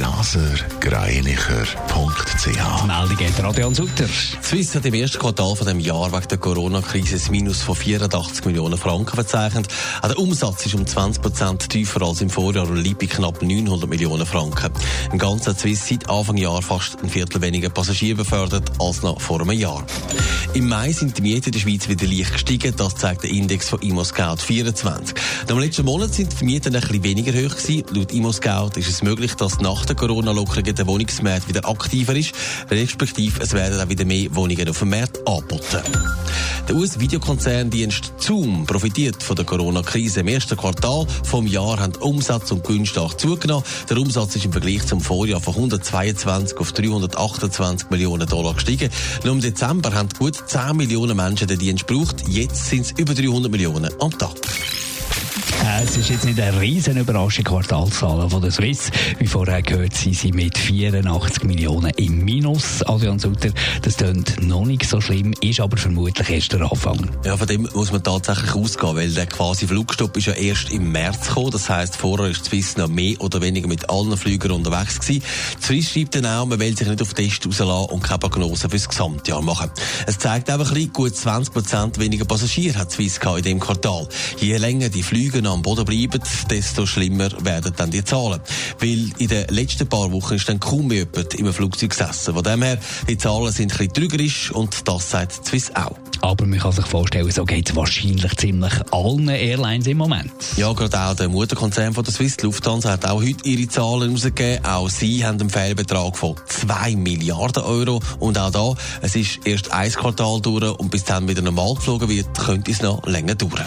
blasergreinicher.ch. Meldung geht Radion Sutter. Swiss hat im ersten Quartal von dem Jahr wegen der Corona-Krise ein Minus von 84 Millionen Franken verzeichnet. Auch der Umsatz ist um 20 Prozent tiefer als im Vorjahr und liegt bei knapp 900 Millionen Franken. Im ganzen Swiss seit Anfang Jahr fast ein Viertel weniger Passagiere befördert als noch vor einem Jahr. Im Mai sind die Mieten in der Schweiz wieder leicht gestiegen. Das zeigt der Index von ImmoScout 24. Im letzten Monat sind die Mieten ein bisschen weniger hoch gewesen. Laut ImmoScout ist es möglich, dass nach der Corona-Lockerung der Wohnungsmarkt wieder aktiver ist, respektive es werden auch wieder mehr Wohnungen auf dem Markt angeboten. Der US-Videokonzerndienst Zoom profitiert von der Corona-Krise. Im ersten Quartal vom Jahr haben Umsatz und Gewinn zugenommen. Der Umsatz ist im Vergleich zum Vorjahr von 122 auf 328 Millionen Dollar gestiegen. Nur im Dezember haben gut 10 Millionen Menschen den Dienst gebraucht. Jetzt sind es über 300 Millionen am Tag. Äh, es ist jetzt nicht eine riesen Überraschung, Quartalzahlen von der Swiss. Wie vorher gehört, sind sie mit 84 Millionen im Minus. Adrian Sutter, das klingt noch nicht so schlimm, ist aber vermutlich erst der Anfang. Ja, von dem muss man tatsächlich ausgehen, weil der quasi Flugstopp ist ja erst im März gekommen. Das heisst, vorher ist die Swiss noch mehr oder weniger mit allen Flügern unterwegs gewesen. Die Swiss schreibt dann auch, man will sich nicht auf Test rauslassen und keine Prognose fürs Gesamtjahr machen. Es zeigt einfach gut 20 Prozent weniger Passagiere hat die Swiss in diesem Quartal. Je länger die Flüge am Boden bleiben, desto schlimmer werden dann die Zahlen. Weil in den letzten paar Wochen ist dann kaum mehr jemand im Flugzeug gesessen. Von dem her, die Zahlen sind ein bisschen trügerisch und das sagt Swiss auch. Aber man kann sich vorstellen, so geht es wahrscheinlich ziemlich allen Airlines im Moment. Ja, gerade auch der Mutterkonzern von der Swiss, die Lufthansa, hat auch heute ihre Zahlen rausgegeben. Auch sie haben einen Fehlbetrag von 2 Milliarden Euro. Und auch da, es ist erst ein Quartal durch und bis dann wieder normal geflogen wird, könnte es noch länger dauern.